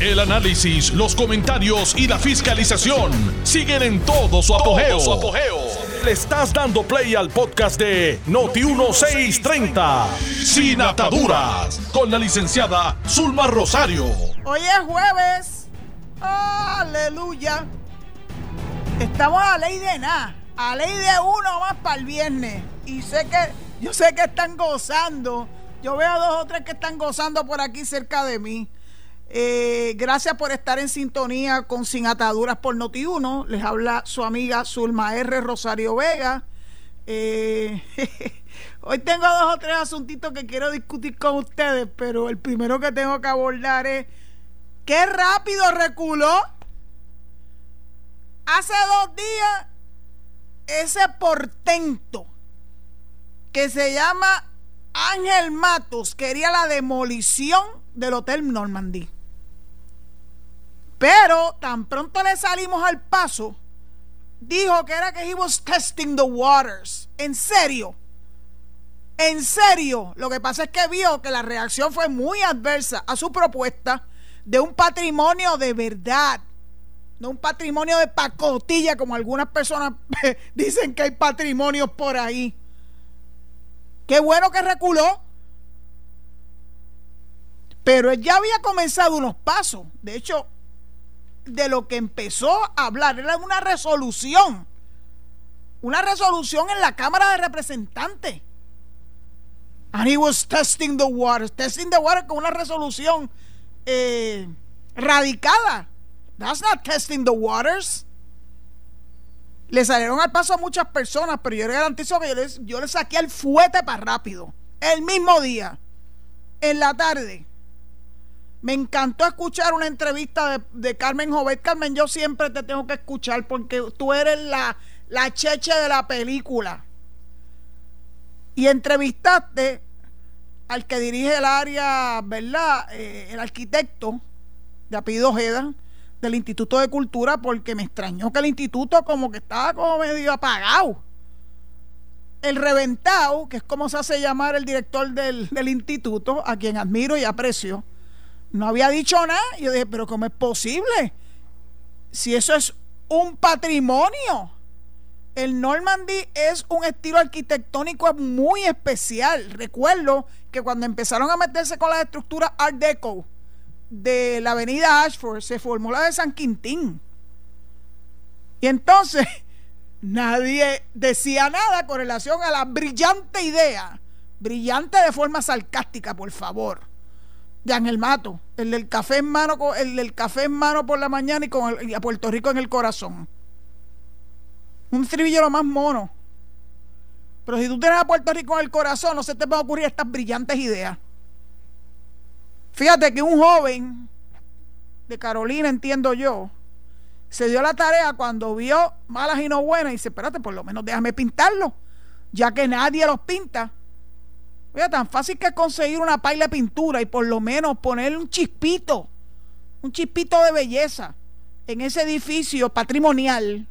El análisis, los comentarios y la fiscalización siguen en todo su apogeo. Le estás dando play al podcast de Noti1630, Sin Ataduras, con la licenciada Zulma Rosario. Hoy es jueves. Aleluya. Estamos a ley de nada. A ley de uno más para el viernes. Y sé que, yo sé que están gozando. Yo veo dos o tres que están gozando por aquí cerca de mí. Eh, gracias por estar en sintonía con Sin Ataduras por Noti1. Les habla su amiga Zulma R. Rosario Vega. Eh, hoy tengo dos o tres asuntitos que quiero discutir con ustedes, pero el primero que tengo que abordar es qué rápido reculó. Hace dos días ese portento que se llama Ángel Matos quería la demolición del Hotel Normandy. Pero tan pronto le salimos al paso, dijo que era que he was testing the waters. En serio. En serio. Lo que pasa es que vio que la reacción fue muy adversa a su propuesta de un patrimonio de verdad. No un patrimonio de pacotilla, como algunas personas dicen que hay patrimonios por ahí. Qué bueno que reculó. Pero él ya había comenzado unos pasos. De hecho, de lo que empezó a hablar. Era una resolución. Una resolución en la Cámara de Representantes. And he was testing the waters. Testing the waters con una resolución eh, radicada. That's not testing the waters. Le salieron al paso a muchas personas, pero yo le garantizo que yo les, yo les saqué el fuete para rápido. El mismo día. En la tarde me encantó escuchar una entrevista de, Carmen Jovet. Carmen, yo siempre te tengo que escuchar porque tú eres la, la cheche de la película. Y entrevistaste al que dirige el área, ¿verdad? Eh, el arquitecto de apellido Ojeda del Instituto de Cultura porque me extrañó que el instituto como que estaba como medio apagado. El reventado, que es como se hace llamar el director del, del instituto, a quien admiro y aprecio, no había dicho nada. Yo dije, pero ¿cómo es posible? Si eso es un patrimonio. El Normandy es un estilo arquitectónico muy especial. Recuerdo que cuando empezaron a meterse con las estructuras Art Deco de la avenida Ashford, se formó la de San Quintín. Y entonces nadie decía nada con relación a la brillante idea, brillante de forma sarcástica, por favor, de Ángel Mato, el del café en mano, el del café en mano por la mañana y con a Puerto Rico en el corazón. Un estribillo lo más mono. Pero si tú tienes a Puerto Rico en el corazón, no se te van a ocurrir estas brillantes ideas. Fíjate que un joven de Carolina, entiendo yo, se dio la tarea cuando vio malas y no buenas y dice, espérate, por lo menos déjame pintarlo, ya que nadie los pinta Oiga, tan fácil que conseguir una paila de pintura y por lo menos ponerle un chispito, un chispito de belleza en ese edificio patrimonial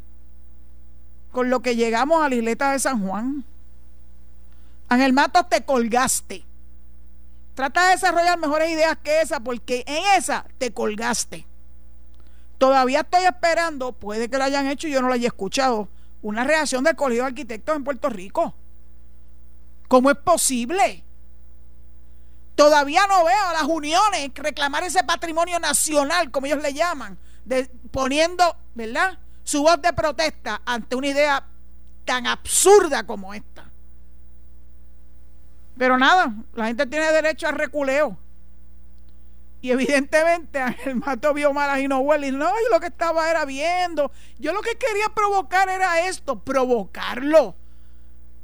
con lo que llegamos a la isleta de San Juan. Ángel Matos, te colgaste. Trata de desarrollar mejores ideas que esa, porque en esa te colgaste. Todavía estoy esperando, puede que lo hayan hecho y yo no lo haya escuchado, una reacción del Colegio de Arquitectos en Puerto Rico. ¿Cómo es posible? Todavía no veo a las uniones reclamar ese patrimonio nacional, como ellos le llaman, poniendo, ¿verdad? Su voz de protesta ante una idea tan absurda como esta. Pero nada, la gente tiene derecho al reculeo. Y evidentemente el Mato vio malas y no huele. No, yo lo que estaba era viendo. Yo lo que quería provocar era esto, provocarlo.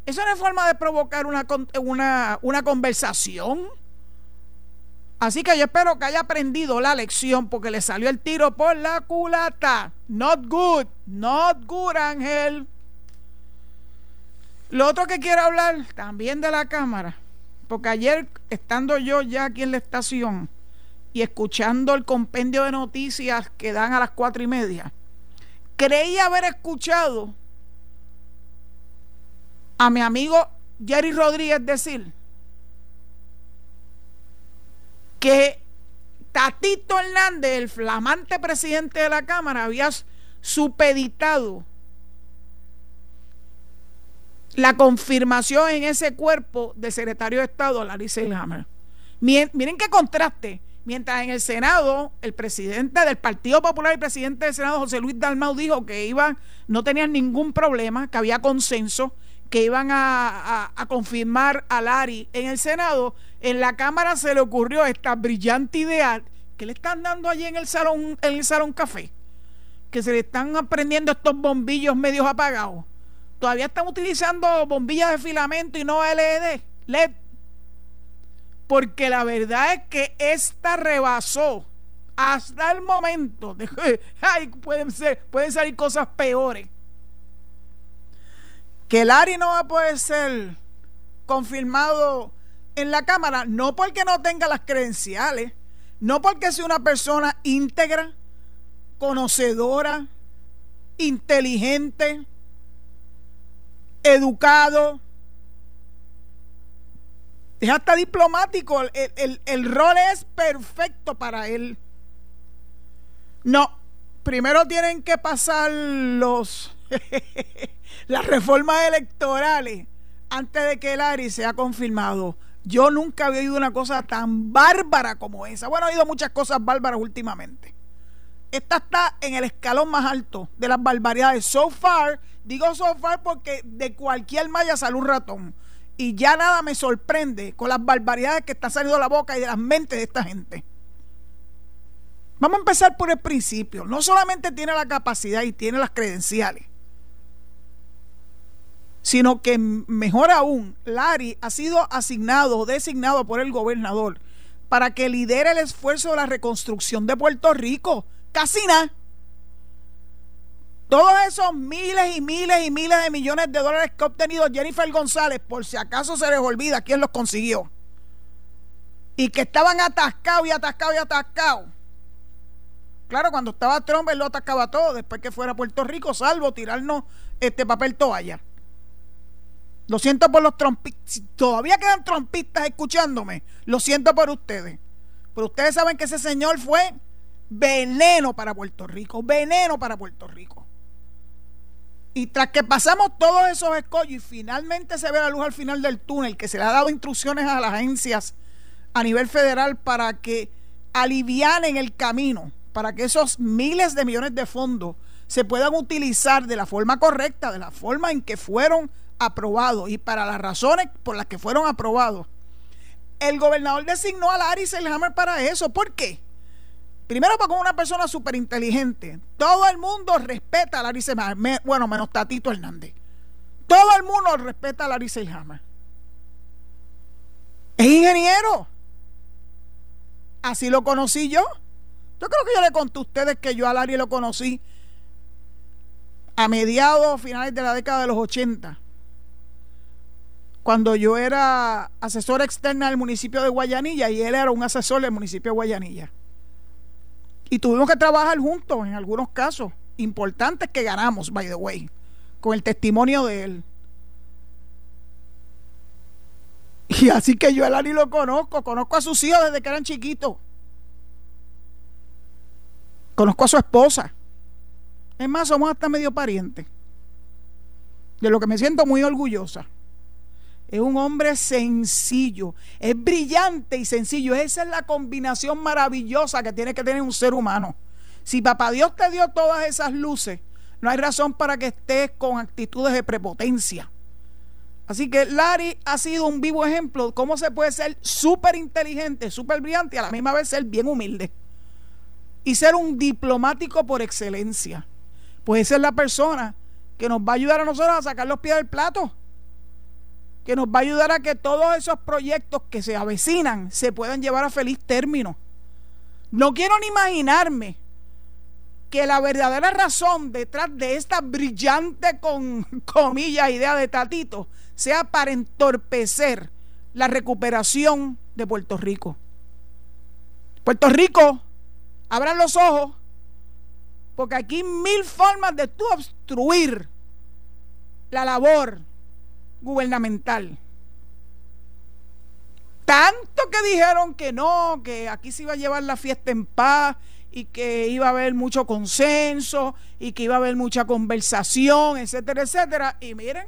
Eso no es forma de provocar una, una, una conversación. Así que yo espero que haya aprendido la lección porque le salió el tiro por la culata. Not good, not good, Ángel. Lo otro que quiero hablar también de la cámara, porque ayer estando yo ya aquí en la estación y escuchando el compendio de noticias que dan a las cuatro y media, creí haber escuchado a mi amigo Jerry Rodríguez decir que Tatito Hernández, el flamante presidente de la Cámara, había supeditado la confirmación en ese cuerpo del secretario de Estado, Larry Selhammer. Miren qué contraste. Mientras en el Senado, el presidente del Partido Popular y presidente del Senado, José Luis Dalmau, dijo que iban, no tenían ningún problema, que había consenso, que iban a, confirmar a Larry en el Senado, en la Cámara se le ocurrió esta brillante idea que le están dando allí en el salón, en el salón café, que se le están aprendiendo estos bombillos medios apagados. Todavía están utilizando bombillas de filamento y no LED. LED porque la verdad es que esta rebasó hasta el momento ay, pueden, ser, pueden salir cosas peores. Que el ARI no va a poder ser confirmado en la Cámara, no porque no tenga las credenciales, no porque sea una persona íntegra, conocedora, inteligente, educado, es hasta diplomático. El, rol es perfecto para él. No, primero tienen que pasar los las reformas electorales antes de que el ARI sea confirmado. Yo nunca había oído una cosa tan bárbara como esa. Bueno, he oído muchas cosas bárbaras últimamente. Esta está en el escalón más alto de las barbaridades. So far, digo so far porque de cualquier malla sale un ratón y ya nada me sorprende con las barbaridades que están saliendo de la boca y de las mentes de esta gente. Vamos a empezar por el principio. No solamente tiene la capacidad y tiene las credenciales, sino que mejor aún, Larry ha sido asignado o designado por el gobernador para que lidere el esfuerzo de la reconstrucción de Puerto Rico. Casi nada. Todos esos miles y miles y miles de millones de dólares que ha obtenido Jennifer González, por si acaso se les olvida quién los consiguió, y que estaban atascados y atascados y atascados. Claro, cuando estaba Trump, él lo atascaba todo, después que fuera a Puerto Rico, salvo tirarnos este papel toalla. Lo siento por los trompistas. todavía quedan trompistas escuchándome, lo siento por ustedes. Pero ustedes saben que ese señor fue veneno para Puerto Rico, veneno para Puerto Rico. Y tras que pasamos todos esos escollos y finalmente se ve la luz al final del túnel, que se le ha dado instrucciones a las agencias a nivel federal para que alivianen el camino, para que esos miles de millones de fondos se puedan utilizar de la forma correcta, de la forma en que fueron aprobados y para las razones por las que fueron aprobados. El gobernador designó a Larry Selhammer para eso. ¿Por qué? Primero porque es una persona súper inteligente. Todo el mundo respeta a Larry Selhammer. Bueno, menos Tatito Hernández. Todo el mundo respeta a Larry Selhammer. Es ingeniero. Así lo conocí yo. Yo creo que yo le conté a ustedes que yo a Larry lo conocí a mediados, finales de la década de los 80. Cuando yo era asesora externa del municipio de Guayanilla y él era un asesor del municipio de Guayanilla. Y tuvimos que trabajar juntos en algunos casos importantes que ganamos, by the way, con el testimonio de él. Y así que yo a Lari lo conozco, conozco a sus hijos desde que eran chiquitos. Conozco a su esposa. Es más, somos hasta medio parientes. De lo que me siento muy orgullosa. Es un hombre sencillo, es brillante y sencillo. Esa es la combinación maravillosa que tiene que tener un ser humano. Si papá Dios te dio todas esas luces, no hay razón para que estés con actitudes de prepotencia. Así que Larry ha sido un vivo ejemplo de cómo se puede ser súper inteligente, súper brillante y a la misma vez ser bien humilde. Y ser un diplomático por excelencia. Pues esa es la persona que nos va a ayudar a nosotros a sacar los pies del plato que nos va a ayudar a que todos esos proyectos que se avecinan se puedan llevar a feliz término. No quiero ni imaginarme que la verdadera razón detrás de esta brillante con comillas idea de Tatito sea para entorpecer la recuperación de Puerto Rico. Puerto Rico, abran los ojos, porque aquí mil formas de tú obstruir la labor gubernamental. Tanto que dijeron que no, que aquí se iba a llevar la fiesta en paz y que iba a haber mucho consenso y que iba a haber mucha conversación, etcétera, etcétera. Y miren,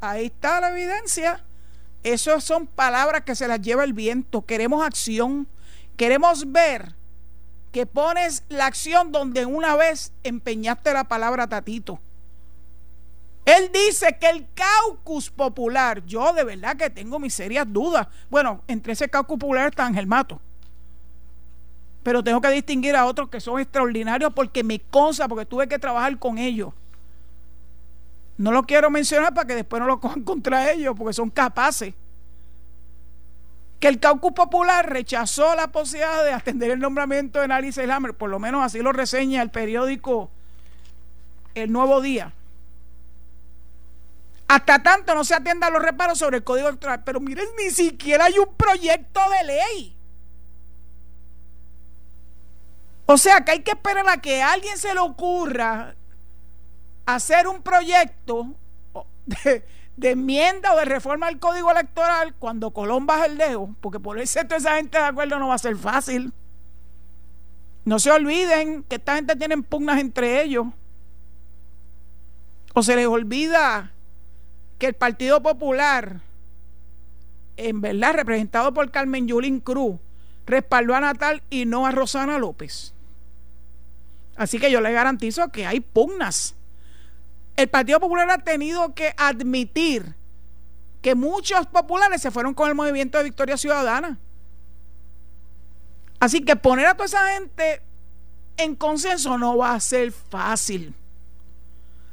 ahí está la evidencia. Esas son palabras que se las lleva el viento. Queremos acción. Queremos ver que pones la acción donde una vez empeñaste la palabra tatito. Él dice que el caucus popular, yo de verdad que tengo mis serias dudas. Bueno, entre ese caucus popular está Ángel Mato. Pero tengo que distinguir a otros que son extraordinarios porque me consta, porque tuve que trabajar con ellos. No lo quiero mencionar para que después no lo cojan contra ellos, porque son capaces. Que el caucus popular rechazó la posibilidad de atender el nombramiento de Alice Hammer, por lo menos así lo reseña el periódico El Nuevo Día hasta tanto no se atiendan los reparos sobre el código electoral. Pero miren, ni siquiera hay un proyecto de ley. O sea que hay que esperar a que a alguien se le ocurra hacer un proyecto de, enmienda o de reforma al código electoral cuando Colón baja el dedo, porque por ponerse toda esa gente de acuerdo no va a ser fácil. No se olviden que esta gente tiene pugnas entre ellos. O se les olvida que el Partido Popular, en verdad representado por Carmen Yulín Cruz, respaldó a Natal y no a Rosana López. Así que yo le garantizo que hay pugnas. El Partido Popular ha tenido que admitir que muchos populares se fueron con el movimiento de Victoria Ciudadana. Así que poner a toda esa gente en consenso no va a ser fácil.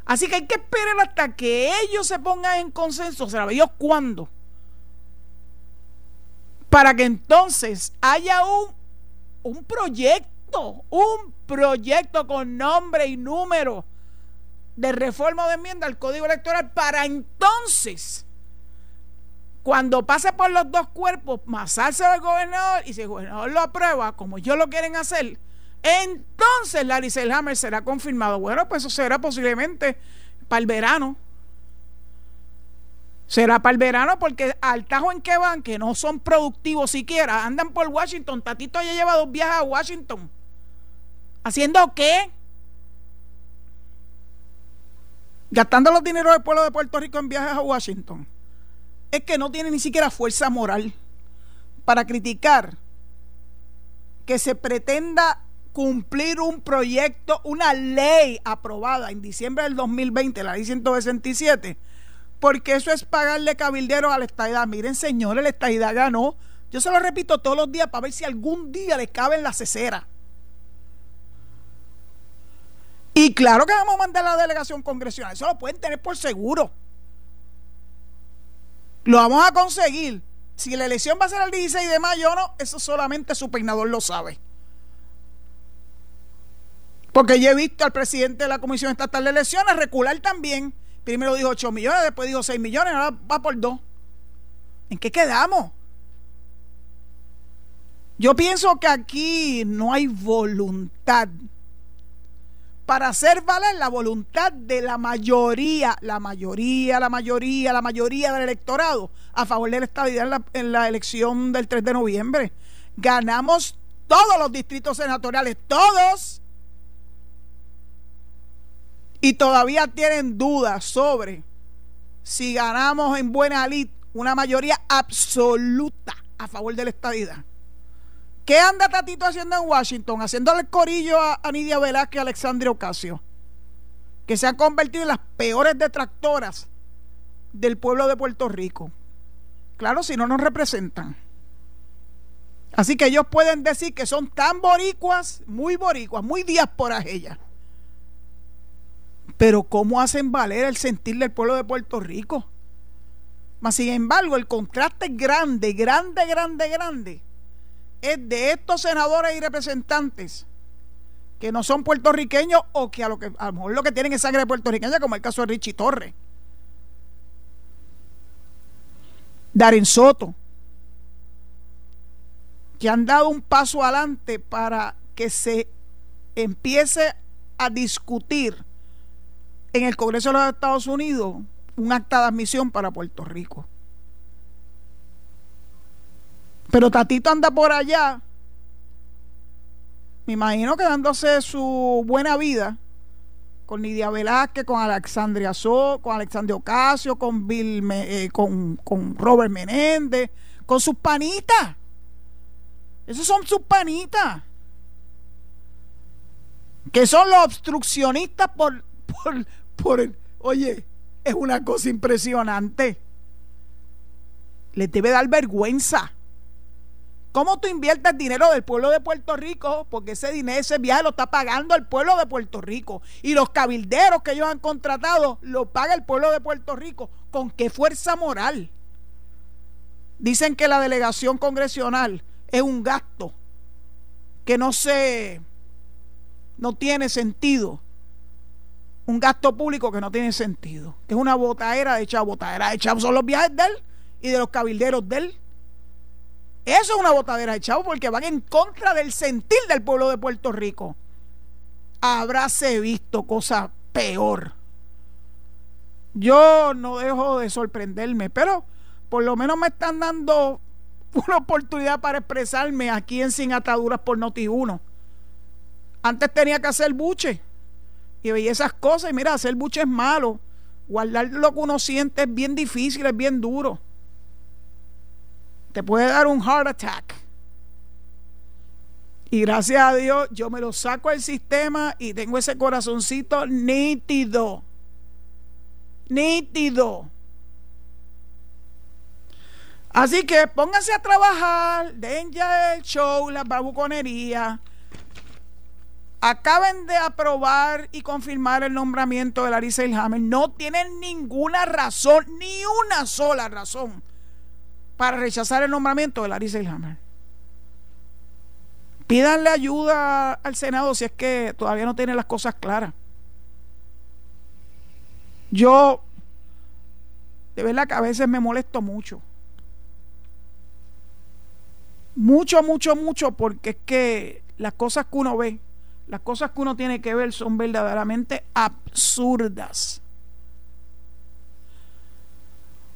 Así que hay que esperar hasta que ellos se pongan en consenso, ¿sabe Dios cuándo? Para que entonces haya un, un proyecto, un proyecto con nombre y número de reforma de enmienda al código electoral para entonces cuando pase por los dos cuerpos, masarse al gobernador y si el gobernador lo aprueba, como ellos lo quieren hacer, entonces Larry Selhammer será confirmado. Bueno, pues eso será posiblemente para el verano. Será para el verano porque al tajo en que van, que no son productivos siquiera, andan por Washington. Tatito ya lleva dos viajes a Washington. ¿Haciendo qué? Gastando los dineros del pueblo de Puerto Rico en viajes a Washington. Es que no tiene ni siquiera fuerza moral para criticar que se pretenda cumplir un proyecto, una ley aprobada en diciembre del 2020, la ley 167, porque eso es pagarle cabildero a la estadidad. Miren, señores, la estadidad ganó. Yo se lo repito todos los días para ver si algún día le cabe en la cesera. Y claro que vamos a mandar a la delegación congresional, eso lo pueden tener por seguro. Lo vamos a conseguir. Si la elección va a ser el 16 de mayo o no, eso solamente su peinador lo sabe. Porque yo he visto al presidente de la Comisión Estatal de Elecciones recular también. Primero dijo 8 millones, después dijo 6 millones, ahora va por 2. ¿En qué quedamos? Yo pienso que aquí no hay voluntad para hacer valer la voluntad de la mayoría, la mayoría, la mayoría, la mayoría del electorado a favor de la estabilidad en la, en la elección del 3 de noviembre. Ganamos todos los distritos senatoriales, todos y todavía tienen dudas sobre si ganamos en buena lid una mayoría absoluta a favor de la estadidad. ¿Qué anda Tatito haciendo en Washington? Haciéndole el corillo a, Nidia Velázquez y a Alexandria Ocasio, que se han convertido en las peores detractoras del pueblo de Puerto Rico. Claro, si no nos representan. Así que ellos pueden decir que son tan boricuas, muy boricuas, muy diásporas ellas pero ¿cómo hacen valer el sentir del pueblo de Puerto Rico? Mas, sin embargo, el contraste grande, grande, grande, grande, es de estos senadores y representantes que no son puertorriqueños o que a lo que a lo mejor lo que tienen es sangre puertorriqueña, como el caso de Richie Torres. Darren Soto, que han dado un paso adelante para que se empiece a discutir en el Congreso de los Estados Unidos un acta de admisión para Puerto Rico. Pero Tatito anda por allá, me imagino que dándose su buena vida con Lidia Velázquez, con Alexandria So, con Alexandre Ocasio, con Bill, eh, con, con Robert Menéndez, con sus panitas. Esos son sus panitas. Que son los obstruccionistas por, por, por oye, es una cosa impresionante. Les debe dar vergüenza. ¿Cómo tú inviertes dinero del pueblo de Puerto Rico? Porque ese dinero, ese viaje lo está pagando el pueblo de Puerto Rico. Y los cabilderos que ellos han contratado lo paga el pueblo de Puerto Rico. ¿Con qué fuerza moral? Dicen que la delegación congresional es un gasto que no se no tiene sentido. Un gasto público que no tiene sentido. Que es una botadera de chavo. Botadera de chavo son los viajes de él y de los cabilderos de él. Eso es una botadera de chavo porque van en contra del sentir del pueblo de Puerto Rico. Habráse visto cosa peor. Yo no dejo de sorprenderme, pero por lo menos me están dando una oportunidad para expresarme aquí en Sin Ataduras por Noti1. Antes tenía que hacer buche y veía esas cosas y mira, hacer buche es malo. Guardar lo que uno siente es bien difícil, es bien duro te puede dar un heart attack. Y gracias a Dios yo me lo saco del sistema y tengo ese corazoncito nítido. Nítido. Así que pónganse a trabajar, den ya el show, la babuconería. Acaben de aprobar y confirmar el nombramiento de Larissa Ilhammer. No tienen ninguna razón, ni una sola razón para rechazar el nombramiento de Larissa Hammer. Pídanle ayuda al Senado si es que todavía no tiene las cosas claras. Yo, de verdad que a veces me molesto mucho. Mucho, mucho, mucho, porque es que las cosas que uno ve, las cosas que uno tiene que ver son verdaderamente absurdas.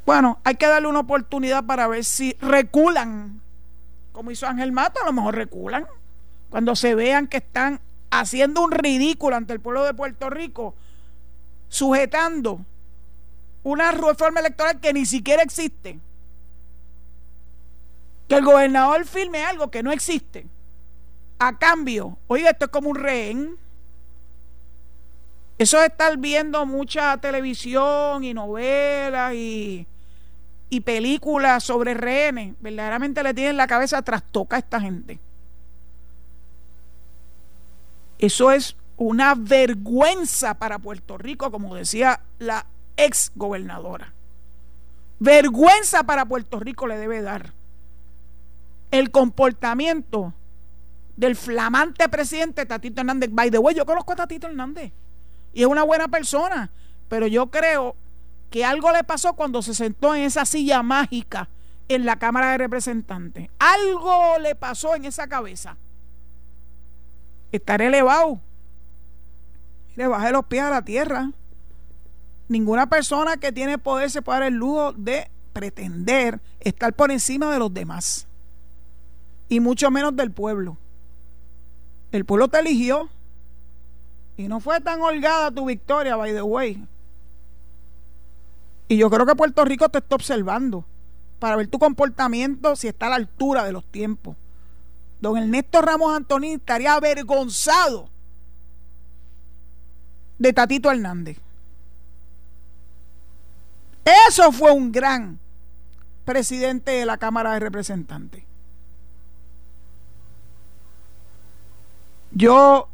Bueno, hay que darle una oportunidad para ver si reculan, como hizo Ángel Mato, a lo mejor reculan. Cuando se vean que están haciendo un ridículo ante el pueblo de Puerto Rico, sujetando una reforma electoral que ni siquiera existe. Que el gobernador firme algo que no existe. A cambio, oye, esto es como un rehén. Eso es estar viendo mucha televisión y novelas y y películas sobre rehenes, verdaderamente le tienen la cabeza trastoca a esta gente. Eso es una vergüenza para Puerto Rico, como decía la ex gobernadora. Vergüenza para Puerto Rico le debe dar el comportamiento del flamante presidente Tatito Hernández. By the way, yo conozco a Tatito Hernández y es una buena persona, pero yo creo que algo le pasó cuando se sentó en esa silla mágica en la Cámara de Representantes. Algo le pasó en esa cabeza. Estar elevado. Le bajé los pies a la tierra. Ninguna persona que tiene poder se puede dar el lujo de pretender estar por encima de los demás. Y mucho menos del pueblo. El pueblo te eligió. Y no fue tan holgada tu victoria, by the way. Y yo creo que Puerto Rico te está observando para ver tu comportamiento si está a la altura de los tiempos. Don Ernesto Ramos Antonín estaría avergonzado de Tatito Hernández. Eso fue un gran presidente de la Cámara de Representantes. Yo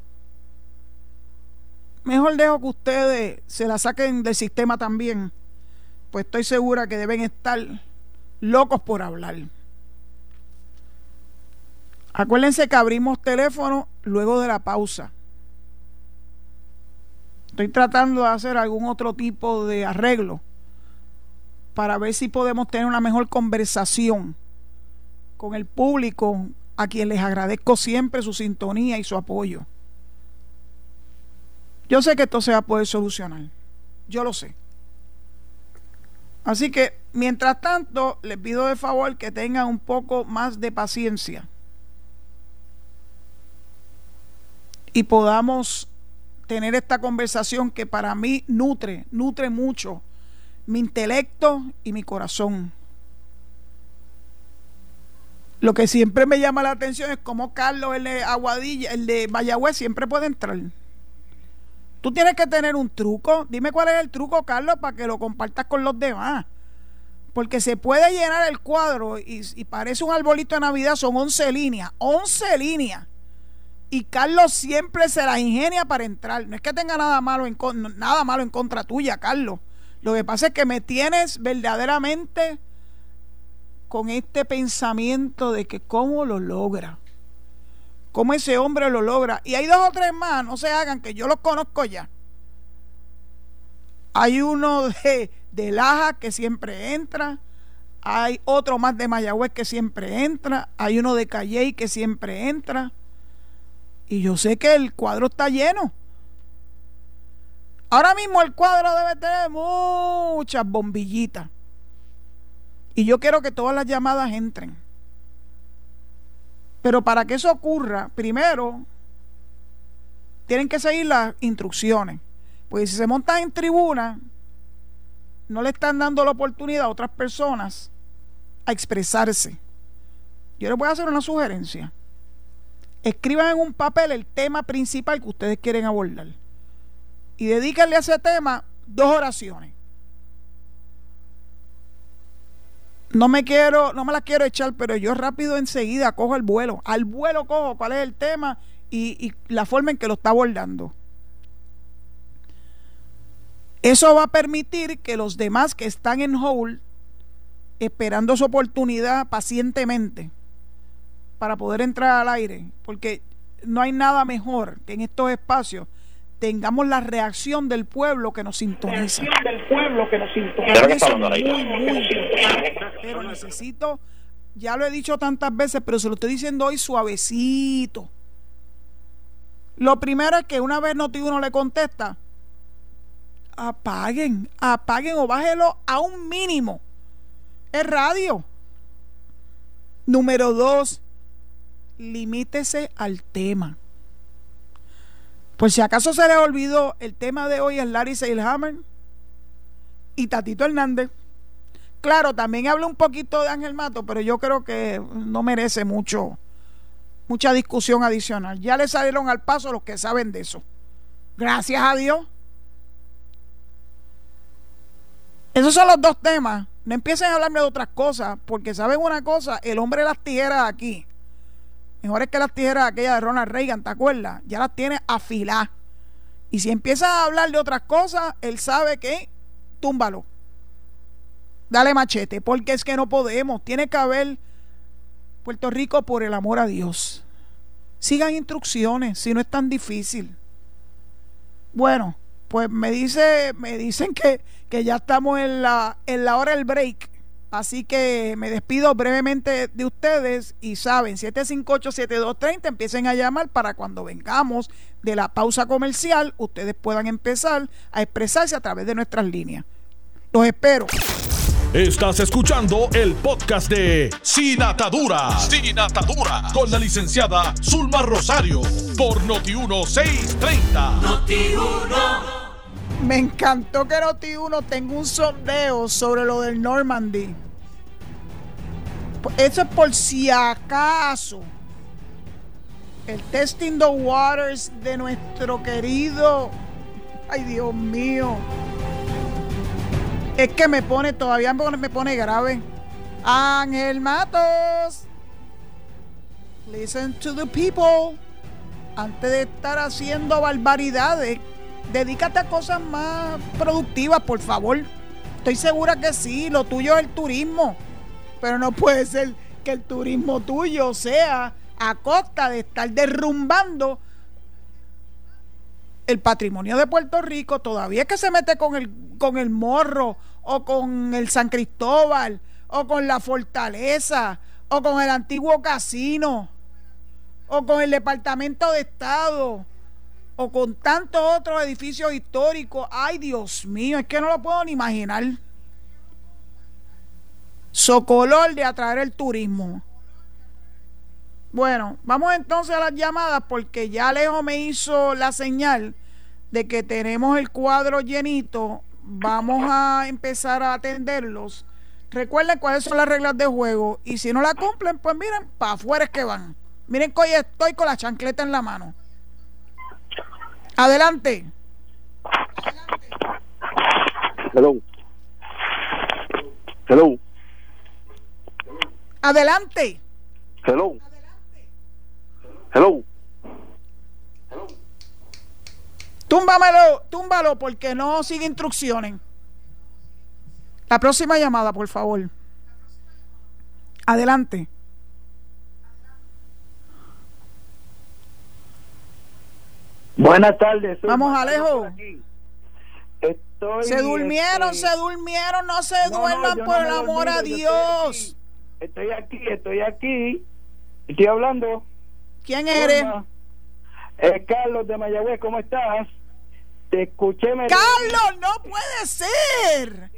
mejor dejo que ustedes se la saquen del sistema también pues estoy segura que deben estar locos por hablar. Acuérdense que abrimos teléfono luego de la pausa. Estoy tratando de hacer algún otro tipo de arreglo para ver si podemos tener una mejor conversación con el público a quien les agradezco siempre su sintonía y su apoyo. Yo sé que esto se va a poder solucionar. Yo lo sé. Así que Mientras tanto, les pido de favor que tengan un poco más de paciencia y podamos tener esta conversación que para mí nutre, nutre mucho mi intelecto y mi corazón. Lo que siempre me llama la atención es cómo Carlos, el de Aguadilla, el de Mayagüez, siempre puede entrar. Tú tienes que tener un truco. Dime cuál es el truco, Carlos, para que lo compartas con los demás. Porque se puede llenar el cuadro y, parece un arbolito de Navidad, son 11 líneas. 11 líneas. Y Carlos siempre se las ingenia para entrar. No es que tenga nada malo en, nada malo en contra tuya, Carlos. Lo que pasa es que me tienes verdaderamente con este pensamiento de que cómo lo logra. Cómo ese hombre lo logra. Y hay dos o tres más, no se hagan, que yo los conozco ya. Hay uno de, de Laja que siempre entra. Hay otro más de Mayagüez que siempre entra. Hay uno de Calley que siempre entra. Y yo sé que el cuadro está lleno. Ahora mismo el cuadro debe tener muchas bombillitas. Y yo quiero que todas las llamadas entren. Pero para que eso ocurra, primero tienen que seguir las instrucciones. Pues si se montan en tribuna, no le están dando la oportunidad a otras personas a expresarse. Yo les voy a hacer una sugerencia. Escriban en un papel el tema principal que ustedes quieren abordar. Y dedíquenle a ese tema dos oraciones. No me quiero, no me la quiero echar, pero yo rápido enseguida cojo el vuelo. Al vuelo cojo cuál es el tema y, la forma en que lo está abordando. Eso va a permitir que los demás que están en hold, esperando su oportunidad pacientemente para poder entrar al aire, porque no hay nada mejor que en estos espacios tengamos la reacción del pueblo que nos sintoniza. del pueblo que nos sintoniza. Pero necesito, ya lo he dicho tantas veces, pero se lo estoy diciendo hoy suavecito. Lo primero es que una vez Noti uno le contesta, apaguen, apaguen o bájelo a un mínimo. Es radio. Número dos, limítese al tema. Pues si acaso se le olvidó, el tema de hoy es Larry Seilhammer y Tatito Hernández. Claro, también habla un poquito de Ángel Mato, pero yo creo que no merece mucho, mucha discusión adicional. Ya le salieron al paso los que saben de eso. Gracias a Dios. Esos son los dos temas. No empiecen a hablarme de otras cosas, porque saben una cosa, el hombre de las tijeras aquí Mejores que las tijeras aquellas de Ronald Reagan, ¿te acuerdas? Ya las tiene afiladas. Y si empieza a hablar de otras cosas, él sabe que túmbalo. Dale machete, porque es que no podemos. Tiene que haber Puerto Rico por el amor a Dios. Sigan instrucciones, si no es tan difícil. Bueno, pues me dice, me dicen que, que ya estamos en la, en la hora del break. Así que me despido brevemente de ustedes y saben, 758-7230, empiecen a llamar para cuando vengamos de la pausa comercial, ustedes puedan empezar a expresarse a través de nuestras líneas. Los espero. Estás escuchando el podcast de Sin Atadura. Sin Atadura. Con la licenciada Zulma Rosario. Por Noti1630. Noti1. Me encantó que Noti uno tenga un sondeo sobre lo del Normandy. Eso es por si acaso. El testing the waters de nuestro querido. Ay, Dios mío. Es que me pone, todavía me pone grave. Ángel Matos. Listen to the people. Antes de estar haciendo barbaridades dedícate a cosas más productivas, por favor. Estoy segura que sí, lo tuyo es el turismo, pero no puede ser que el turismo tuyo sea a costa de estar derrumbando el patrimonio de Puerto Rico, todavía que se mete con el, con el morro o con el San Cristóbal o con la fortaleza o con el antiguo casino o con el Departamento de Estado o con tantos otros edificios históricos. Ay, Dios mío, es que no lo puedo ni imaginar. socolor de atraer el turismo. Bueno, vamos entonces a las llamadas porque ya Alejo me hizo la señal de que tenemos el cuadro llenito. Vamos a empezar a atenderlos. Recuerden cuáles son las reglas de juego y si no la cumplen, pues miren, para afuera es que van. Miren que hoy estoy con la chancleta en la mano. Adelante. Hello. Hello. Adelante. Hello. Hello. Túmbamelo, túmbalo porque no sigue instrucciones. La próxima llamada, por favor. Adelante. Buenas tardes. Vamos, Alejo. Estoy, se durmieron, se durmieron, no se no, duerman no por el amor a Dios. Estoy aquí, estoy aquí. Estoy hablando. ¿Quién eres? Eh, Carlos de Mayagüez, ¿cómo estás? Te escuché. Me Carlos, no puede ser.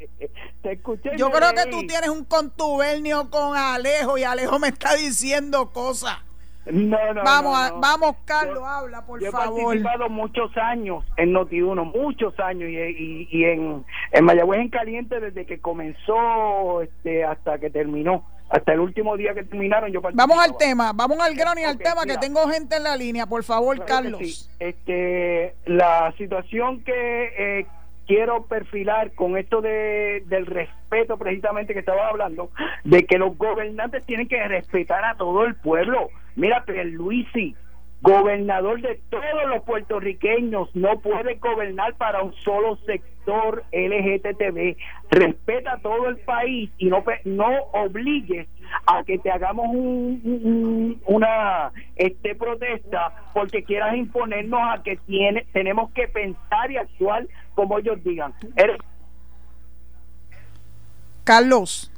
Te escuché. Yo creo que tú tienes un contubernio con Alejo y Alejo me está diciendo cosas. No, no, Vamos, no, vamos, Carlos, Yo- habla, por Yo he favor. participado muchos años en Noti1, muchos años, y, y, y en, en Mayagüez en Caliente desde que comenzó este, hasta que terminó, hasta el último día que terminaron. Yo Vamos al tema, vamos al grano y al tema mira. que tengo gente en la línea, por favor, Claro Carlos. sí. Este, la situación que eh, quiero perfilar con esto de, del respeto precisamente que estaba hablando, de que los gobernantes tienen que respetar a todo el pueblo. Mira, Luisi, gobernador de todos los puertorriqueños, no puede gobernar para un solo sector LGTB. Respeta todo el país y no, no obligues a que te hagamos un- un- una este protesta porque quieras imponernos a que tiene, tenemos que pensar y actuar como ellos digan. Carlos,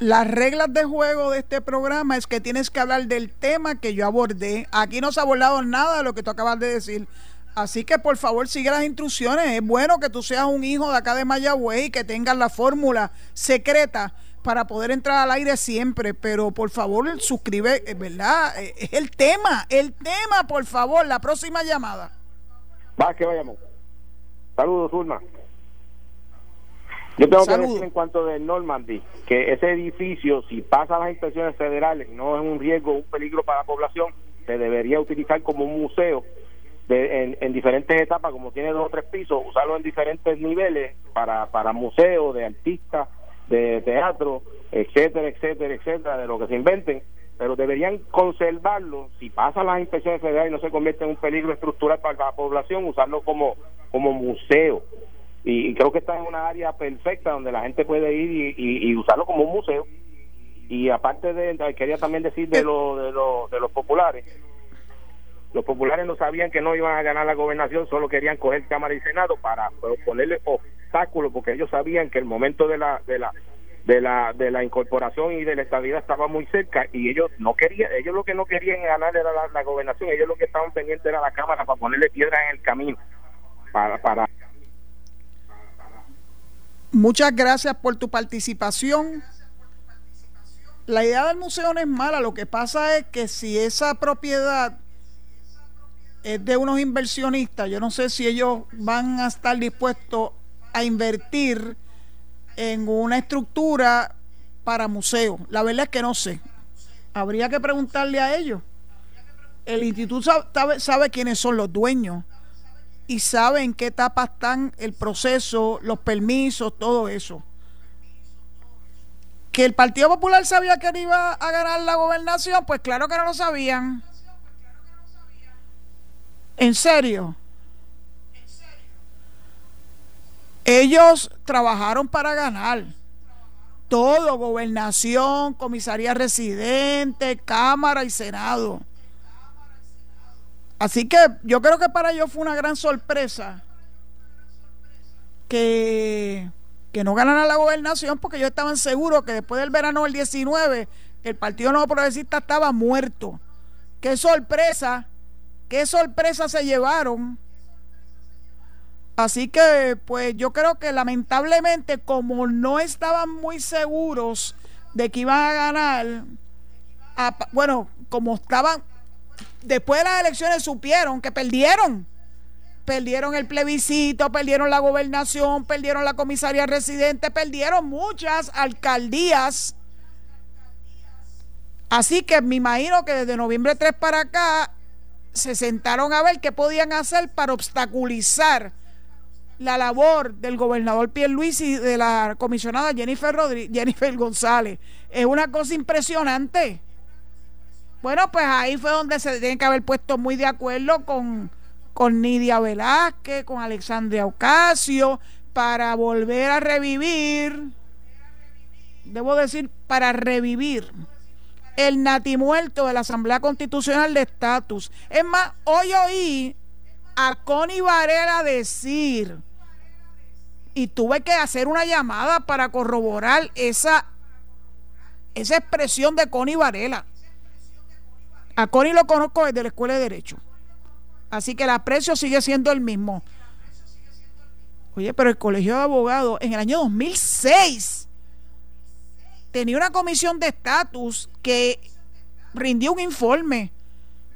las reglas de juego de este programa es que tienes que hablar del tema que yo abordé. Aquí no se ha abordado nada de lo que tú acabas de decir. Así que por favor sigue las instrucciones. Es bueno que tú seas un hijo de acá de Mayagüez y que tengas la fórmula secreta para poder entrar al aire siempre. Pero por favor suscribe, eh, ¿verdad? Eh, Es el tema, el tema, por favor, la próxima llamada. Va, que vayamos. Saludos, Zulma. Yo tengo que decir en cuanto de Normandy que ese edificio, si pasa las inspecciones federales, no es un riesgo, un peligro para la población, se debería utilizar como un museo de, en, en diferentes etapas, como tiene dos o tres pisos, usarlo en diferentes niveles para, para museos, de artistas, de teatro, etcétera, etcétera, etcétera, de lo que se inventen, pero deberían conservarlo, si pasan las inspecciones federales y no se convierte en un peligro estructural para la población, usarlo como, como museo. Y, y creo que está en una área perfecta donde la gente puede ir y, y- y usarlo como un museo. Y aparte de, quería también decir de, lo, de, lo- de los populares, los populares no sabían que no iban a ganar la gobernación, solo querían coger Cámara y Senado para ponerle obstáculos, porque ellos sabían que el momento de la de la de la de la incorporación y de la estabilidad estaba muy cerca y ellos no querían, ellos lo que no querían ganar era la, la gobernación, ellos lo que estaban pendientes era la Cámara para ponerle piedra en el camino para para Muchas gracias por tu participación. La idea del museo no es mala, lo que pasa es que si esa propiedad es de unos inversionistas, yo no sé si ellos van a estar dispuestos a invertir en una estructura para museo. La verdad es que no sé. Habría que preguntarle a ellos. El instituto sa- sabe, sabe quiénes son los dueños y sabe en qué etapa están el proceso, los permisos, todo eso. Que el Partido Popular sabía que iba a ganar la gobernación, pues claro que no lo sabían. En serio. Ellos trabajaron para ganar. Todo, gobernación, comisaría residente, Cámara y Senado. Así que yo creo que para ellos fue una gran sorpresa que, que no ganaran la gobernación porque ellos estaban seguros que después del verano del 19 el Partido Nuevo Progresista estaba muerto. Qué sorpresa, qué sorpresa se llevaron Así que, pues yo creo que lamentablemente, como no estaban muy seguros de que iban a ganar, bueno, como estaban, después de las elecciones supieron que perdieron. Perdieron el plebiscito, perdieron la gobernación, perdieron la comisaría residente, perdieron muchas alcaldías. Así que me imagino que desde noviembre 3 para acá se sentaron a ver qué podían hacer para obstaculizar la labor del gobernador Luis y de la comisionada Jennifer, Jennifer González. Es una cosa impresionante. Bueno, pues ahí fue donde se tienen que haber puesto muy de acuerdo con, con Nidia Velázquez, con Alexandria Ocasio, para volver a revivir, debo decir, para revivir el natimuerto de la Asamblea Constitucional de Estatus. Es más, hoy oí a Connie Varela decir y tuve que hacer una llamada para corroborar esa, esa expresión de Connie Varela. A Connie lo conozco desde la Escuela de Derecho. Así que el aprecio sigue siendo el mismo. Oye, pero el Colegio de Abogados en el año 2006 tenía una comisión de estatus que rindió un informe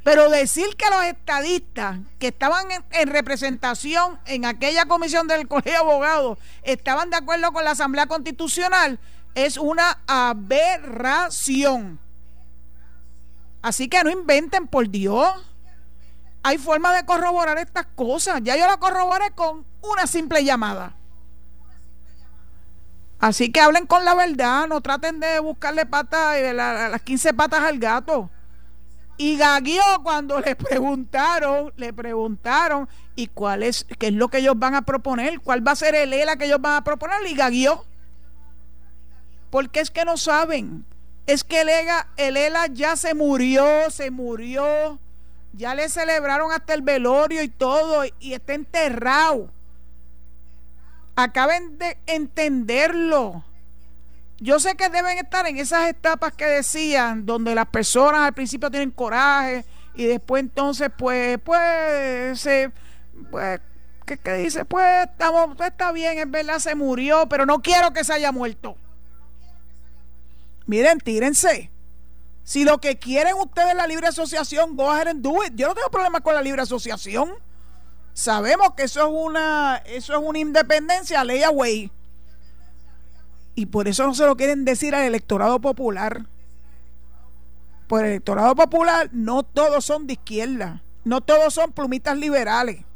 pero decir que los estadistas que estaban en, representación en aquella comisión del Colegio de Abogados estaban de acuerdo con la Asamblea Constitucional es una aberración. Así que no inventen, por Dios. Hay forma de corroborar estas cosas. Ya yo la corroboré con una simple llamada. Así que hablen con la verdad, no traten de buscarle patas, eh, las 15 patas al gato. Y gaguió cuando le preguntaron, le preguntaron, ¿y cuál es, qué es lo que ellos van a proponer? ¿Cuál va a ser el ELA que ellos van a proponer? Y gaguió. Porque es que no saben. Es que el ELA, el ELA ya se murió, se murió. Ya le celebraron hasta el velorio y todo, y está enterrado. Acaben de entenderlo. Yo sé que deben estar en esas etapas que decían, donde las personas al principio tienen coraje y después entonces pues, pues, se, pues, ¿qué, dice? Pues estamos, pues, está bien, es verdad, se murió, pero no quiero que se haya muerto. Miren, tírense. Si lo que quieren ustedes es la libre asociación, go ahead and do it. Yo no tengo problema con la libre asociación. Sabemos que eso es una, eso es una independencia, ley away. Y por eso no se lo quieren decir al electorado popular. Por el electorado popular no todos son de izquierda, no todos son plumitas liberales.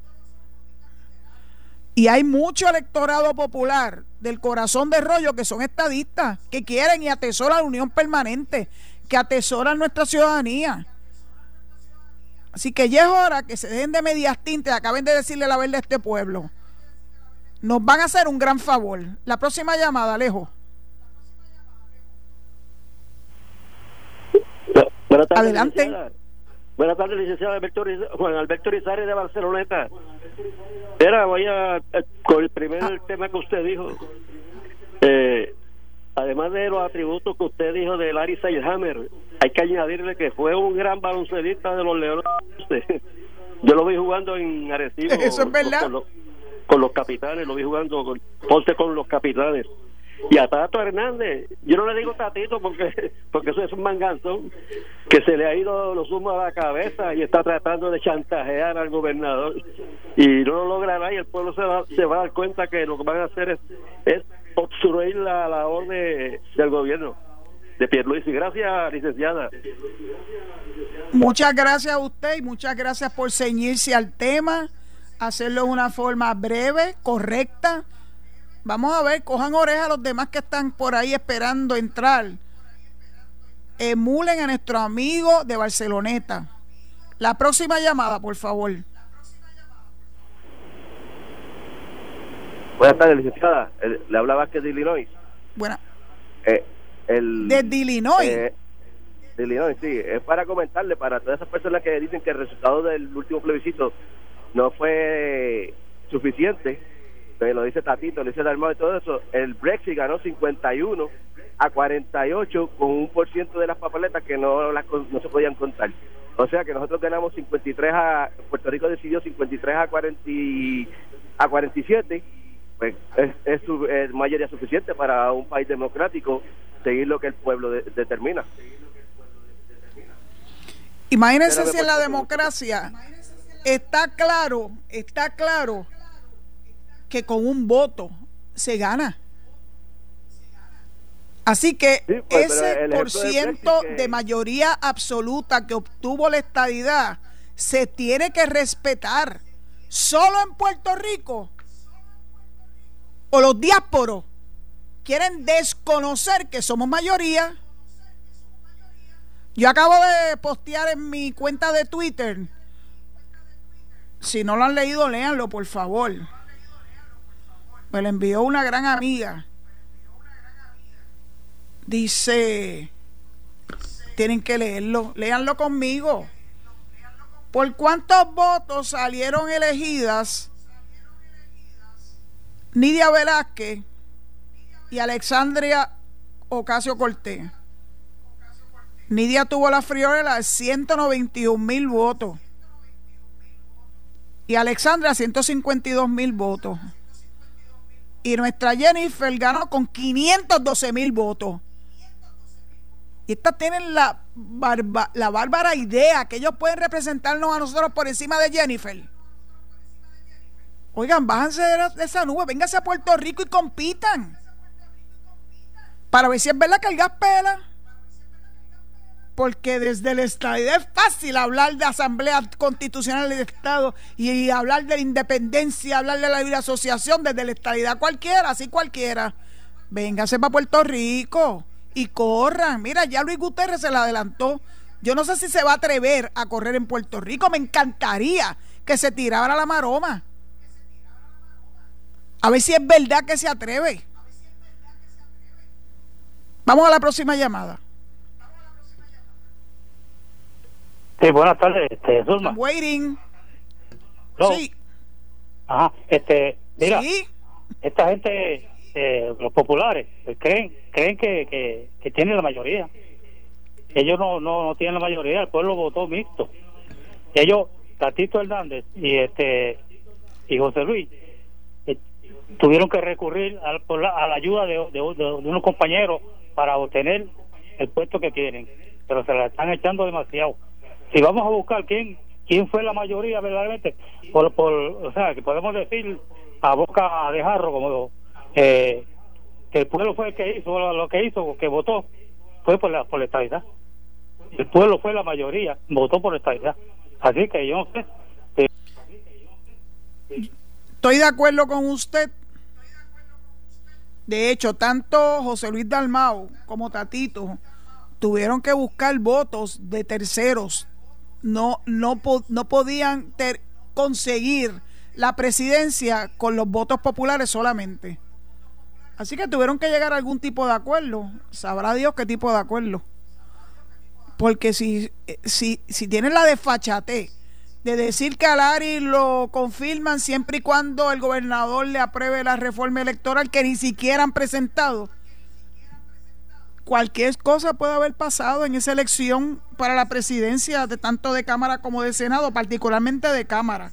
Y hay mucho electorado popular del corazón de rollo que son estadistas, que quieren y atesoran la unión permanente, que atesoran nuestra ciudadanía. Así que ya es hora que se dejen de medias tintas y acaben de decirle la verdad a este pueblo nos van a hacer un gran favor. La próxima llamada, Alejo. Buenas tardes, Adelante. Buenas tardes, licenciado Juan Alberto Rizarri de Barceloneta. Era, voy a, con el primer ah. tema que usted dijo. Eh, además de los atributos que usted dijo de Larry Seilhammer, hay que añadirle que fue un gran baloncelista de los Leones. Yo lo vi jugando en Arecibo. Eso es verdad con los capitanes, lo vi jugando con, Ponce con los capitanes. Y a Tato Hernández, yo no le digo Tatito porque porque eso es un manganzón que se le ha ido los humos a la cabeza y está tratando de chantajear al gobernador y no lo logrará y el pueblo se va, se va a dar cuenta que lo que van a hacer es, es obstruir la labor de, del gobierno de Pierluisi. Gracias, licenciada. Muchas gracias a usted y muchas gracias por ceñirse al tema hacerlo de una forma breve, correcta. Vamos a ver, cojan oreja a los demás que están por ahí esperando entrar. Emulen a nuestro amigo de Barceloneta. La próxima llamada, por favor. Buenas tardes, licenciada. Le hablaba que de Illinois. Buena. Eh, el, de Illinois. Eh, de Illinois, sí. Es para comentarle para todas esas personas que dicen que el resultado del último plebiscito no fue suficiente, lo dice Tatito, lo dice Dalmau y todo eso, el Brexit ganó 51 a 48 con un por ciento de las papeletas que no, las, no se podían contar. O sea que nosotros ganamos 53 a, Puerto Rico decidió 53 a 40 a 47, pues es, es, su- es mayoría suficiente para un país democrático seguir lo que el pueblo de- determina. Imagínense si en la democracia está claro, está claro que con un voto se gana. Así que Sí, pues, ese por ciento que- de mayoría absoluta que obtuvo la estadidad se tiene que respetar. Solo en Puerto Rico o los diásporos quieren desconocer que somos mayoría. Yo acabo de postear en mi cuenta de Twitter. Si no lo han leído, léanlo, por favor. Me lo envió una gran amiga. Dice, tienen que leerlo, léanlo conmigo. ¿Por cuántos votos salieron elegidas Nidia Velázquez y Alexandria Ocasio Cortés? Nidia tuvo la friolera de 191 mil votos. Y Alexandra 152 mil votos. Y nuestra Jennifer ganó con 512 mil votos. Y estas tienen la, la bárbara idea que ellos pueden representarnos a nosotros por encima de Jennifer. Oigan, bájense de, de esa nube, vénganse a Puerto Rico y compitan. Para ver si es verdad que el pela. Porque desde el Estado es fácil hablar de Asamblea Constitucional del Estado y hablar de la independencia, hablar de la libre asociación desde la estadidad cualquiera, así cualquiera. Véngase para Puerto Rico y corran. Mira, ya Luis Guterres se la adelantó. Yo no sé si se va a atrever a correr en Puerto Rico. Me encantaría que se tirara la maroma. A ver si es verdad que se atreve. Vamos a la próxima llamada. Sí, buenas tardes, este, Zulma. I'm waiting. No, Sí, Ajá, este, mira, sí. esta gente, eh, los populares, pues, creen creen que, que, que tienen la mayoría. Ellos no, no, no tienen la mayoría, el pueblo votó mixto. Ellos, Tatito Hernández y este y José Luis, eh, tuvieron que recurrir al- por la- a la ayuda de, de- de- de unos compañeros para obtener el puesto que quieren, pero se la están echando demasiado. Si vamos a buscar quién quién fue la mayoría verdaderamente, por, por o sea, que podemos decir a boca de jarro como eh, que el pueblo fue el que hizo lo, que hizo, que votó, fue por la, por la estabilidad. El pueblo fue la mayoría, votó por la estabilidad. Así que yo no sé. eh, Estoy de acuerdo con usted. De hecho, tanto José Luis Dalmau como Tatito tuvieron que buscar votos de terceros. No, no, no podían conseguir la presidencia con los votos populares solamente. Así que tuvieron que llegar a algún tipo de acuerdo. Sabrá Dios qué tipo de acuerdo. Porque si, eh, si, si tienen la desfachate de decir que a Lari lo confirman siempre y cuando el gobernador le apruebe la reforma electoral que ni siquiera han presentado, cualquier cosa puede haber pasado en esa elección para la presidencia de tanto de Cámara como de Senado, particularmente de Cámara.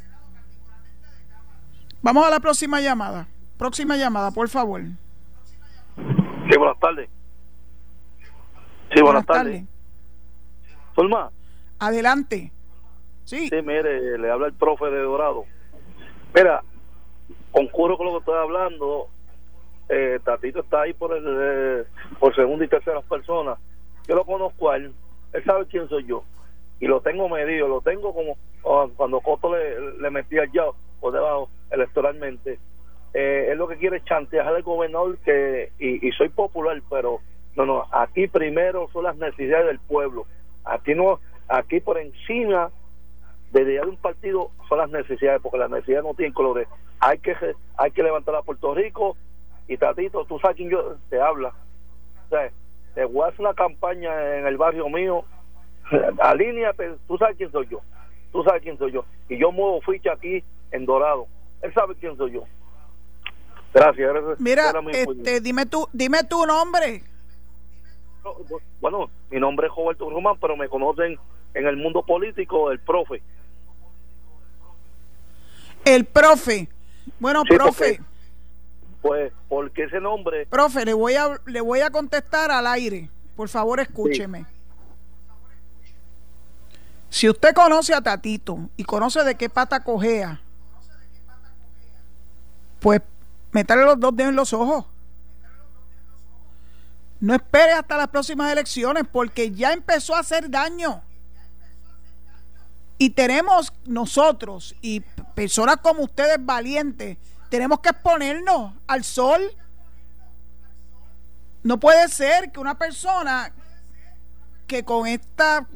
Vamos a la próxima llamada. Próxima llamada, por favor. Sí, buenas tardes. Sí, buenas, tardes. Zulma, Adelante. Sí. sí, mire, le habla el profe de Dorado. Mira, concurro con lo que estoy hablando. Eh, Tatito está ahí por el, eh, por segunda y tercera personas. Yo lo conozco a él. Él sabe quién soy yo. Y lo tengo medido. Lo tengo como ah, cuando Coto le, le metía ya por debajo electoralmente. Eh, él lo que quiere es chantear al gobernador que y, soy popular, pero no, no, aquí primero son las necesidades del pueblo. Aquí no, aquí por encima de un partido son las necesidades, porque las necesidades no tienen colores. Hay que hay que levantar a Puerto Rico y Tatito, tú sabes quién yo te habla. O sea, te voy a hacer una campaña en el barrio mío, alíneate, tú sabes quién soy yo, tú sabes quién soy yo. Y yo muevo ficha aquí en Dorado. Él sabe quién soy yo. Gracias. gracias. Mira, este, dime tu, dime tu nombre. Bueno, mi nombre es Roberto Román, pero me conocen en el mundo político el profe. El profe. Bueno, Sí, profe, Pues, porque ese nombre, profe, le voy a le voy a contestar al aire. Por favor, escúcheme. Si usted conoce a Tatito y conoce de qué pata cojea, pues métale los dos dedos en los ojos. No espere hasta las próximas elecciones porque ya empezó a hacer daño. Y tenemos nosotros y personas como ustedes valientes, tenemos que exponernos al sol. No puede ser que una persona que con esta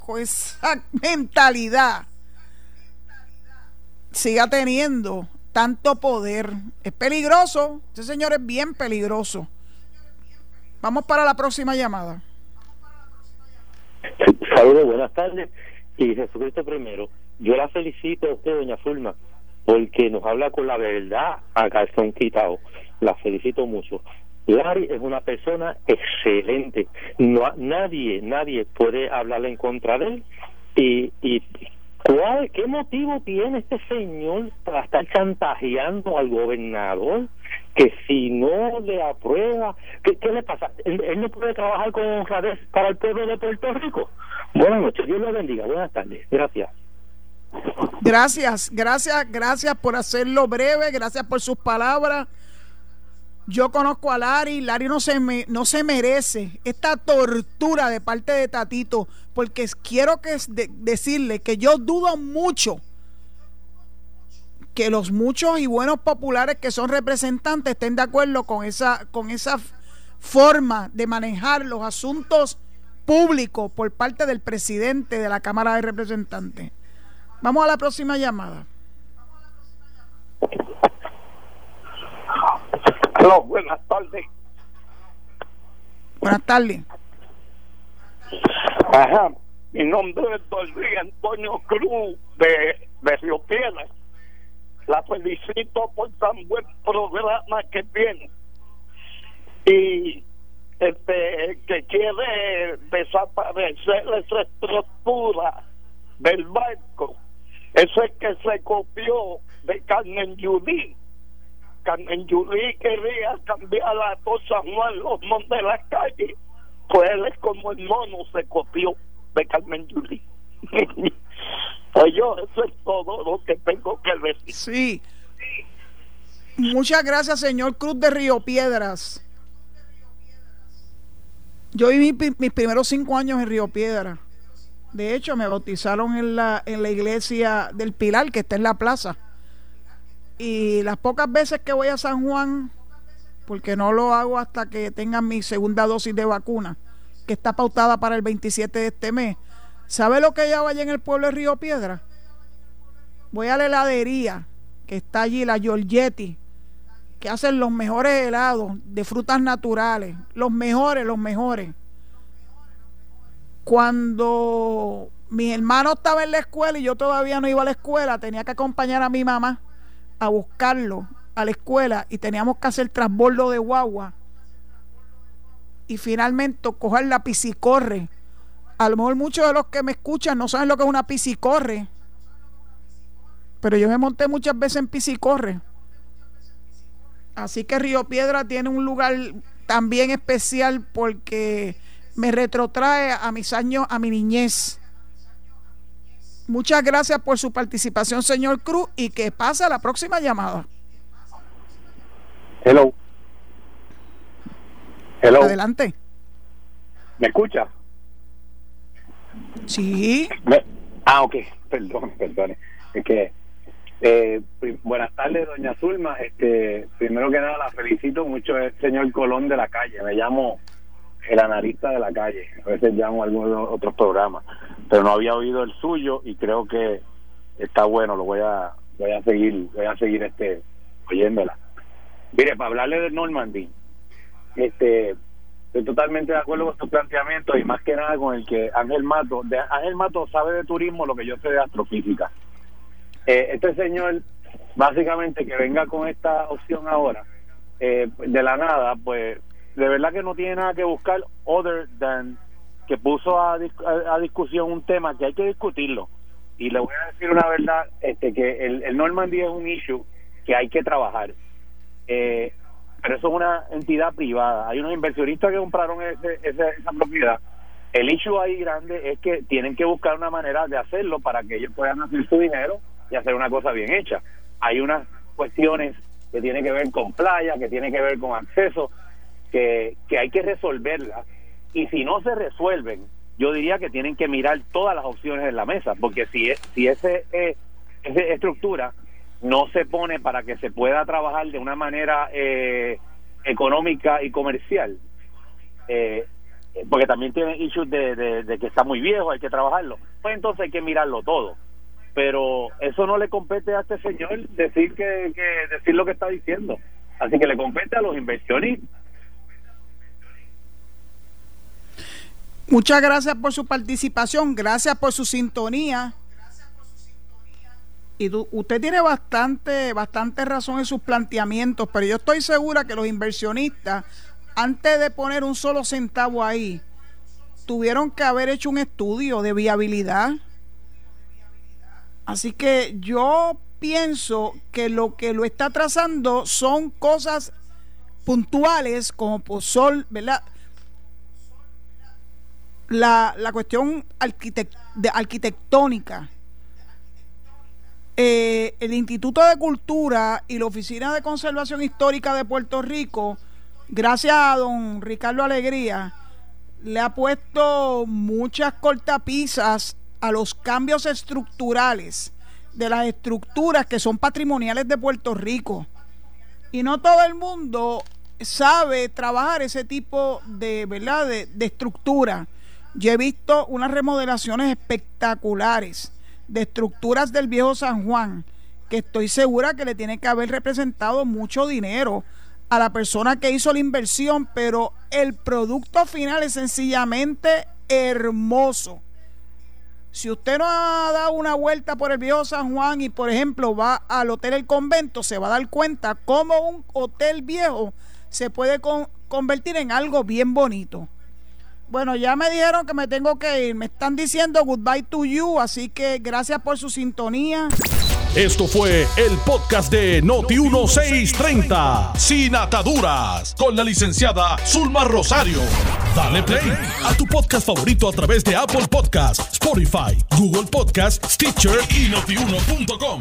con esa mentalidad siga teniendo tanto poder. Es peligroso. Ese señor es bien peligroso. Vamos para la próxima llamada. Saludos, buenas tardes. Y Jesucristo primero. Yo la felicito a usted, doña Fulma, porque nos habla con la verdad a calzón quitado. La felicito mucho. Larry es una persona excelente. No, nadie, nadie puede hablarle en contra de él. Y, y ¿cuál, ¿qué motivo tiene este señor para estar chantajeando al gobernador? Que si no le aprueba, ¿qué, le pasa? ¿Él, él no puede trabajar con honradez para el pueblo de Puerto Rico? Buenas noches, Dios lo bendiga. Buenas tardes. Gracias. Gracias, gracias, gracias por hacerlo breve, gracias por sus palabras. Yo conozco a Lari, Lari no se, me, no se merece esta tortura de parte de Tatito, porque quiero que decirle que yo dudo mucho que los muchos y buenos populares que son representantes estén de acuerdo con esa, con esa forma de manejar los asuntos públicos por parte del presidente de la Cámara de Representantes. Vamos a la próxima llamada. Aló, buenas tardes. Buenas tardes. Ajá, mi nombre es Luis Antonio Cruz de, de Río Piedras. La felicito por tan buen programa que tiene. Y este que quiere desaparecer esa estructura del barco. Ese que se copió de Carmen Yudí. Carmen Yudí quería cambiar a todo San Juan los montes de la calle. Pues él es como el mono se copió de Carmen Yudí. pues yo, eso es todo lo que tengo que decir. Sí. Muchas gracias, señor Cruz de Río Piedras. Yo viví mis primeros cinco años en Río Piedras. De hecho, me bautizaron en la, en la iglesia del Pilar, que está en la plaza. Y las pocas veces que voy a San Juan, porque no lo hago hasta que tenga mi segunda dosis de vacuna, que está pautada para el 27 de este mes. ¿Sabe lo que hay allá en el pueblo de Río Piedra? Voy a la heladería que está allí, la Giorgetti, que hacen los mejores helados de frutas naturales, los mejores, los mejores. Cuando mi hermano estaba en la escuela y yo todavía no iba a la escuela, tenía que acompañar a mi mamá a buscarlo a la escuela y teníamos que hacer transbordo de guagua y finalmente coger la piscicorre. A lo mejor muchos de los que me escuchan no saben lo que es una piscicorre, pero yo me monté muchas veces en piscicorre. Así que Río Piedra tiene un lugar también especial porque me retrotrae a mis años, a mi niñez. Muchas gracias por su participación, señor Cruz, y que pase a la próxima llamada. Hello. Hello. Adelante. ¿Me escucha? Sí. Me- Ah, ok, perdón, perdone. Es que, eh, buenas tardes, doña Zulma. Este, primero que nada, la felicito mucho, el señor Colón de la calle. Me llamo el analista de la calle. A veces llamo a algunos otros programas, pero no había oído el suyo y creo que está bueno. Lo voy a, voy a seguir, voy a seguir este, oyéndola. Mire, para hablarle de Normandy, este, estoy totalmente de acuerdo con su planteamiento y más que nada con el que Ángel Mato, de, Ángel Mato sabe de turismo lo que yo sé de astrofísica. Eh, este señor, básicamente que venga con esta opción ahora, eh, de la nada, pues de verdad que no tiene nada que buscar other than que puso a, a- a discusión un tema que hay que discutirlo. Y le voy a decir una verdad, este que el, el Normandy es un issue que hay que trabajar. Eh, pero eso es una entidad privada. Hay unos inversionistas que compraron ese, esa propiedad. El issue ahí grande es que tienen que buscar una manera de hacerlo para que ellos puedan hacer su dinero y hacer una cosa bien hecha. Hay unas cuestiones que tienen que ver con playa, que tienen que ver con acceso, que, que hay que resolverlas. Y si no se resuelven, yo diría que tienen que mirar todas las opciones en la mesa, porque si, si ese, eh, esa estructura no se pone para que se pueda trabajar de una manera eh, económica y comercial, eh, porque también tiene issues de, que está muy viejo, hay que trabajarlo, pues entonces hay que mirarlo todo. Pero eso no le compete a este señor decir que, que decir lo que está diciendo. Así que le compete a los inversionistas Muchas gracias por su participación, gracias por su sintonía. Y usted tiene bastante, bastante razón en sus planteamientos, pero yo estoy segura que los inversionistas, antes de poner un solo centavo ahí, tuvieron que haber hecho un estudio de viabilidad. Así que yo pienso que lo que lo está trazando son cosas puntuales como por sol, ¿verdad? La, la cuestión de arquitectónica. Eh, el Instituto de Cultura y la Oficina de Conservación Histórica de Puerto Rico, gracias a don Ricardo Alegría, le ha puesto muchas cortapisas a los cambios estructurales de las estructuras que son patrimoniales de Puerto Rico. Y no todo el mundo sabe trabajar ese tipo de, ¿verdad? de, de estructura. Yo he visto unas remodelaciones espectaculares de estructuras del viejo San Juan, que estoy segura que le tiene que haber representado mucho dinero a la persona que hizo la inversión, pero el producto final es sencillamente hermoso. Si usted no ha dado una vuelta por el viejo San Juan y, por ejemplo, va al Hotel El Convento, se va a dar cuenta cómo un hotel viejo se puede convertir en algo bien bonito. Bueno, ya me dijeron que me tengo que ir. Me están diciendo goodbye to you, así que gracias por su sintonía. Esto fue el podcast de Noti1630, sin ataduras, con la licenciada Zulma Rosario. Dale play a tu podcast favorito a través de Apple Podcasts, Spotify, Google Podcasts, Stitcher y notiuno.com.